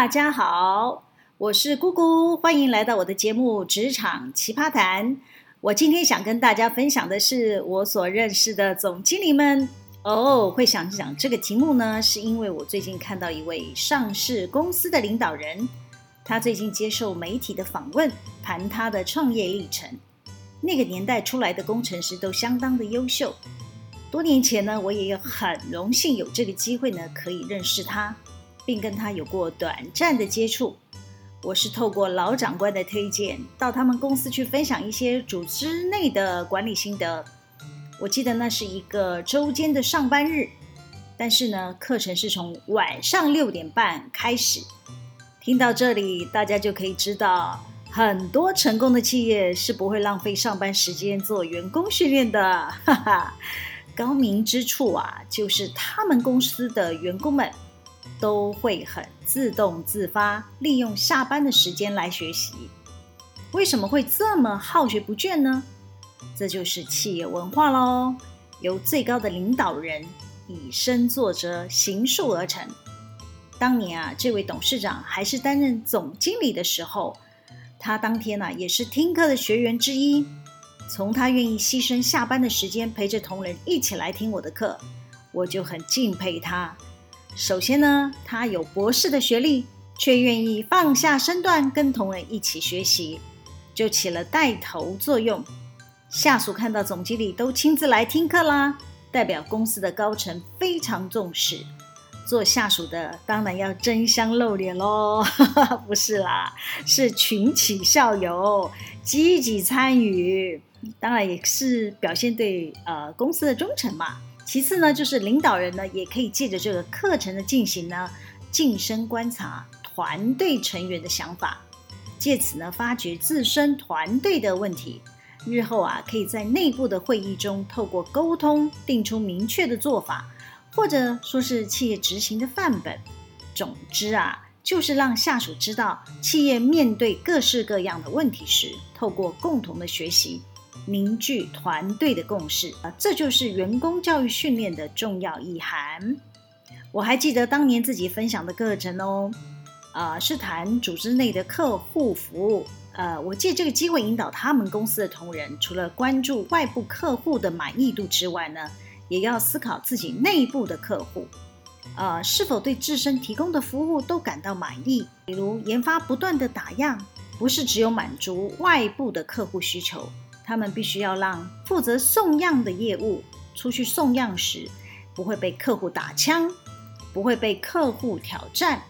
大家好，我是姑姑，欢迎来到我的节目《职场奇葩谈》。我今天想跟大家分享的是我所认识的总经理们。哦，会想讲这个题目呢，是因为我最近看到一位上市公司的领导人，他最近接受媒体的访问，谈他的创业历程。那个年代出来的工程师都相当的优秀。多年前呢，我也有很荣幸有这个机会呢，可以认识他。并跟他有过短暂的接触，我是透过老长官的推荐，到他们公司去分享一些组织内的管理心得。我记得那是一个周间的上班日，但是呢，课程是从晚上六点半开始。听到这里，大家就可以知道，很多成功的企业是不会浪费上班时间做员工训练的。哈哈，高明之处啊，就是他们公司的员工们。都会很自动自发，利用下班的时间来学习。为什么会这么好学不倦呢？这就是企业文化喽，由最高的领导人以身作则，行塑而成。当年啊，这位董事长还是担任总经理的时候，他当天呢、也是听课的学员之一。从他愿意牺牲下班的时间陪着同仁一起来听我的课，我就很敬佩他。首先呢，他有博士的学历，却愿意放下身段跟同仁一起学习，就起了带头作用。下属看到总经理都亲自来听课啦，代表公司的高层非常重视。做下属的当然要争相露脸喽，不是啦，是群起效尤，积极参与，当然也是表现对呃公司的忠诚嘛。其次呢，就是领导人呢，也可以借着这个课程的进行呢，近身观察团队成员的想法，借此呢，发掘自身团队的问题。日后啊，可以在内部的会议中，透过沟通定出明确的做法，或者说是企业执行的范本。总之啊，就是让下属知道，企业面对各式各样的问题时，透过共同的学习。凝聚团队的共识啊，这就是员工教育训练的重要意涵。我还记得当年自己分享的课程哦，啊，是谈组织内的客户服务。呃，我借这个机会引导他们公司的同仁，除了关注外部客户的满意度之外呢，也要思考自己内部的客户，呃，是否对自身提供的服务都感到满意。比如研发不断的打样，不是只有满足外部的客户需求。他们必须要让负责送样的业务出去送样时，不会被客户打枪，不会被客户挑战。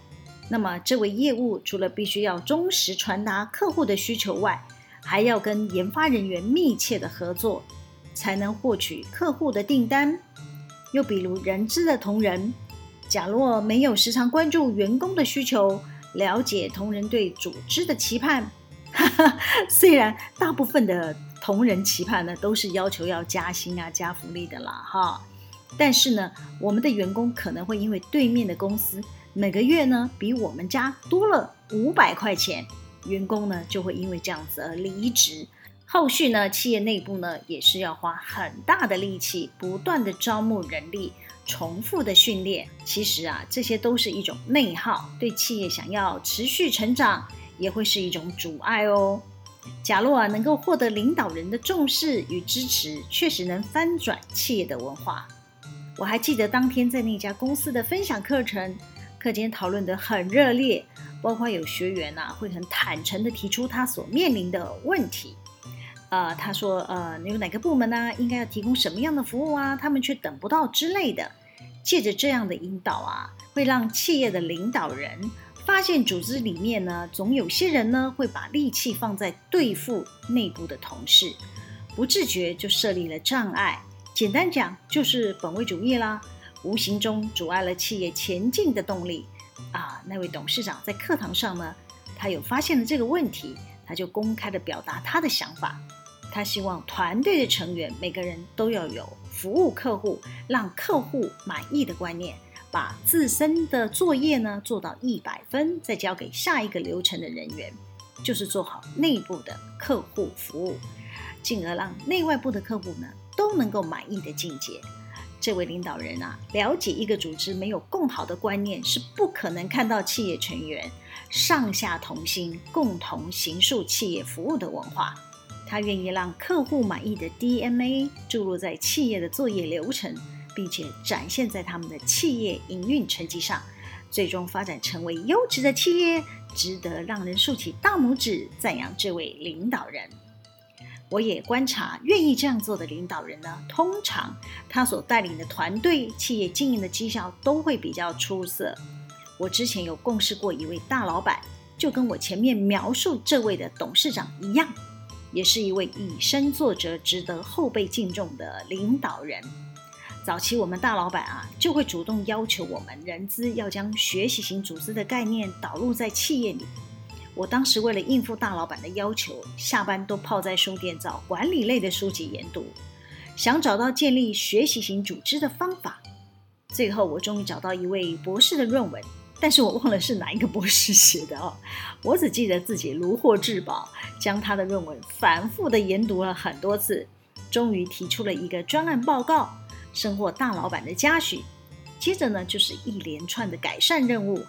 那么，这位业务除了必须要忠实传达客户的需求外，还要跟研发人员密切的合作，才能获取客户的订单。又比如人资的同仁，假若没有时常关注员工的需求，了解同仁对组织的期盼，哈哈，虽然大部分的。同仁期盼呢，都是要求要加薪啊、加福利的啦，哈。但是呢，我们的员工可能会因为对面的公司每个月呢比我们家多了五百块钱，员工呢就会因为这样子而离职。后续呢，企业内部呢也是要花很大的力气，不断的招募人力，重复的训练。其实啊，这些都是一种内耗，对企业想要持续成长也会是一种阻碍哦。假若啊能够获得领导人的重视与支持，确实能翻转企业的文化。我还记得当天在那家公司的分享课程，课间讨论得很热烈，包括有学员呐、会很坦诚地提出他所面临的问题。呃，他说，呃，有哪个部门呢、啊、应该要提供什么样的服务啊？他们却等不到之类的。借着这样的引导啊，会让企业的领导人。发现组织里面呢，总有些人呢会把力气放在对付内部的同事，不自觉就设立了障碍。简单讲，就是本位主义啦，无形中阻碍了企业前进的动力。啊，那位董事长在课堂上呢，他有发现了这个问题，他就公开的表达他的想法。他希望团队的成员每个人都要有服务客户、让客户满意的观念。把自身的作业呢做到一百分，再交给下一个流程的人员，就是做好内部的客户服务，进而让内外部的客户呢都能够满意的境界。这位领导人啊，了解一个组织没有共好的观念，是不可能看到企业成员上下同心，共同行塑企业服务的文化。他愿意让客户满意的 DNA 注入在企业的作业流程，并且展现在他们的企业营运成绩上，最终发展成为优质的企业，值得让人竖起大拇指赞扬这位领导人。我也观察，愿意这样做的领导人呢，通常他所带领的团队、企业经营的绩效都会比较出色。我之前有共事过一位大老板，就跟我前面描述这位的董事长一样，也是一位以身作则、值得后辈敬重的领导人。早期我们大老板啊，就会主动要求我们人资要将学习型组织的概念导入在企业里。我当时为了应付大老板的要求，下班都泡在书店找管理类的书籍研读，想找到建立学习型组织的方法。最后，我终于找到一位博士的论文，但是我忘了是哪一个博士写的哦。我只记得自己如获至宝，将他的论文反复的研读了很多次，终于提出了一个专案报告，深获大老板的嘉许。接着呢，就是一连串的改善任务，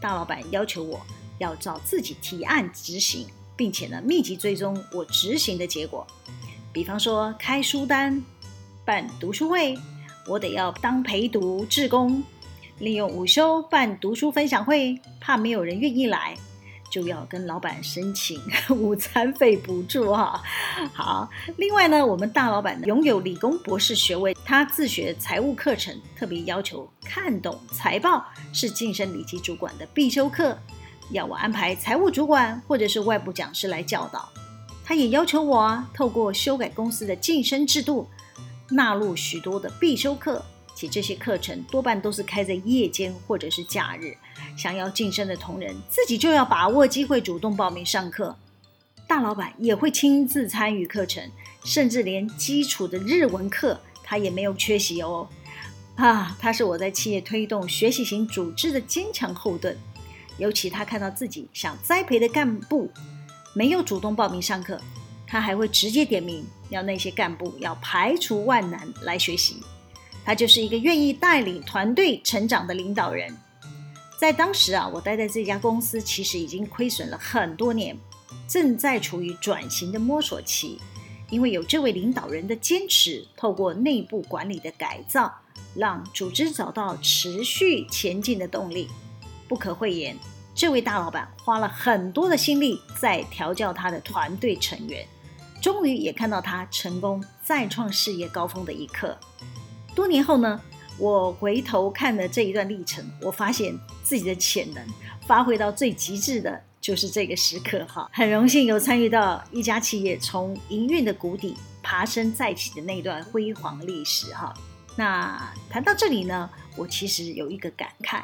大老板要求我。要照自己提案执行，并且呢，密集追踪我执行的结果。比方说开书单、办读书会，我得要当陪读志工，利用午休办读书分享会。怕没有人愿意来，就要跟老板申请 午餐费补助哈。好，另外呢，我们大老板拥有理工博士学位，他自学财务课程，特别要求看懂财报是晋升理级主管的必修课。要我安排财务主管或者是外部讲师来教导，他也要求我，透过修改公司的晋升制度，纳入许多的必修课，且这些课程多半都是开在夜间或者是假日。想要晋升的同仁自己就要把握机会，主动报名上课。大老板也会亲自参与课程，甚至连基础的日文课他也没有缺席哦。啊，他是我在企业推动学习型组织的坚强后盾。尤其他看到自己想栽培的干部没有主动报名上课，他还会直接点名要那些干部要排除万难来学习。他就是一个愿意带领团队成长的领导人。在当时啊，我待在这家公司其实已经亏损了很多年，正在处于转型的摸索期。因为有这位领导人的坚持，透过内部管理的改造，让组织找到持续前进的动力。不可讳言，这位大老板花了很多的心力在调教他的团队成员，终于也看到他成功再创事业高峰的一刻。多年后呢，我回头看了这一段历程，我发现自己的潜能发挥到最极致的就是这个时刻哈。很荣幸有参与到一家企业从营运的谷底爬升再起的那段辉煌历史哈。那谈到这里呢，我其实有一个感慨。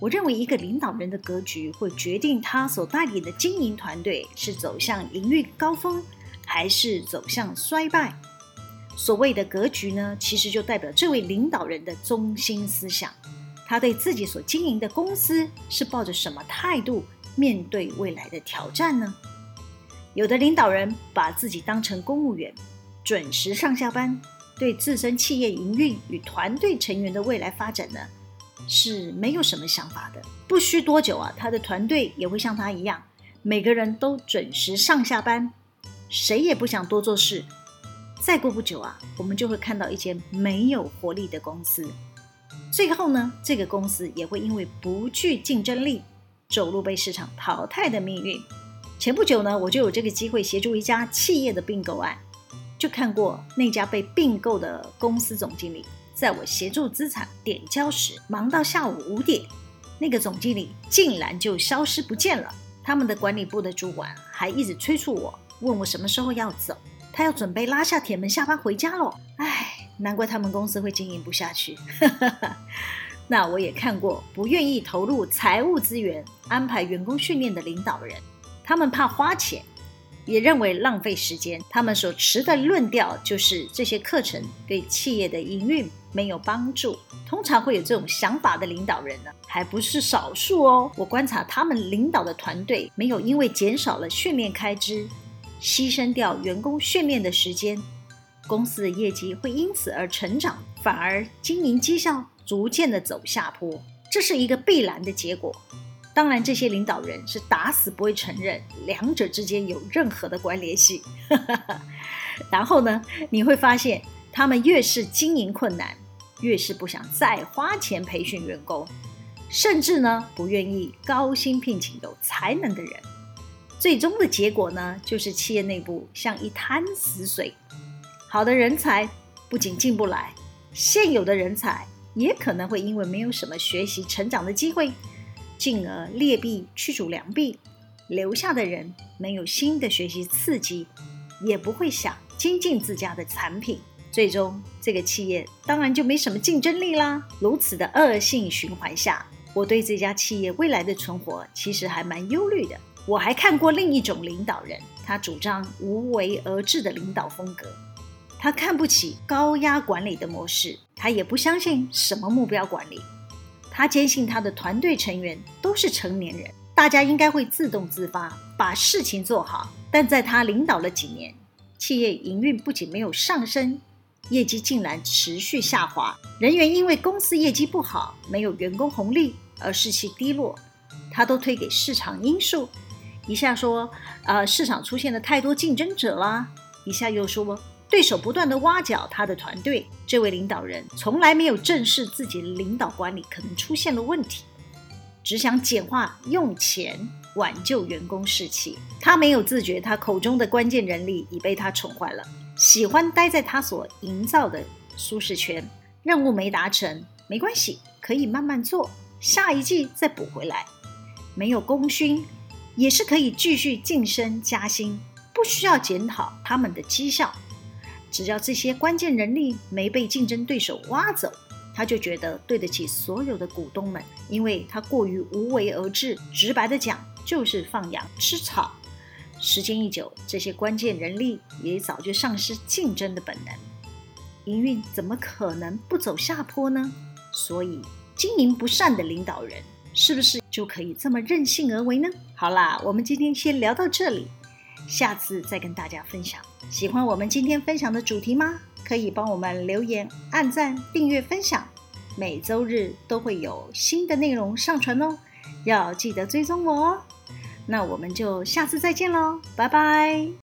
我认为，一个领导人的格局会决定他所带领的经营团队是走向营运高峰，还是走向衰败。所谓的格局呢，其实就代表这位领导人的中心思想。他对自己所经营的公司是抱着什么态度面对未来的挑战呢？有的领导人把自己当成公务员，准时上下班，对自身企业营运与团队成员的未来发展呢，是没有什么想法的。不需多久啊，他的团队也会像他一样，每个人都准时上下班，谁也不想多做事。再过不久啊，我们就会看到一间没有活力的公司。最后呢，这个公司也会因为不具竞争力，走入被市场淘汰的命运。前不久呢，我就有这个机会协助一家企业的并购案，就看过那家被并购的公司总经理。在我协助资产点交时，忙到下午五点，那个总经理竟然就消失不见了。他们的管理部的主管还一直催促我，问我什么时候要走，他要准备拉下铁门下班回家喽。唉，难怪他们公司会经营不下去。那我也看过不愿意投入财务资源安排员工训练的领导人，他们怕花钱。也认为浪费时间，他们所持的论调就是这些课程对企业的营运没有帮助。通常会有这种想法的领导人呢，还不是少数哦。我观察他们领导的团队，没有因为减少了训练开支，牺牲掉员工训练的时间，公司的业绩会因此而成长，反而经营绩效逐渐的走下坡，这是一个必然的结果。当然，这些领导人是打死不会承认两者之间有任何的关联性。然后呢，你会发现他们越是经营困难，越是不想再花钱培训员工，甚至呢不愿意高薪聘请有才能的人。最终的结果呢，就是企业内部像一滩死水，好的人才不仅进不来，现有的人才也可能会因为没有什么学习成长的机会。进而劣币驱逐良币，留下的人没有新的学习刺激，也不会想精进自家的产品，最终这个企业当然就没什么竞争力啦。如此的恶性循环下，我对这家企业未来的存活其实还蛮忧虑的。我还看过另一种领导人，他主张无为而治的领导风格，他看不起高压管理的模式，他也不相信什么目标管理。他坚信他的团队成员都是成年人，大家应该会自动自发把事情做好。但在他领导了几年，企业营运不仅没有上升，业绩竟然持续下滑。人员因为公司业绩不好，没有员工红利而士气低落，他都推给市场因素。一下说，呃，市场出现了太多竞争者啦；一下又说。对手不断地挖角他的团队，这位领导人从来没有正视自己领导管理可能出现的问题，只想简化用钱挽救员工士气。他没有自觉，他口中的关键人力已被他宠坏了，喜欢待在他所营造的舒适圈。任务没达成没关系，可以慢慢做，下一季再补回来。没有功勋也是可以继续晋升加薪，不需要检讨他们的绩效。只要这些关键人力没被竞争对手挖走，他就觉得对得起所有的股东们，因为他过于无为而治。直白的讲，就是放羊吃草。时间一久，这些关键人力也早就丧失竞争的本能，营运怎么可能不走下坡呢？所以，经营不善的领导人是不是就可以这么任性而为呢？好啦，我们今天先聊到这里。下次再跟大家分享。喜欢我们今天分享的主题吗？可以帮我们留言、按赞、订阅、分享。每周日都会有新的内容上传哦，要记得追踪我哦。那我们就下次再见喽，拜拜。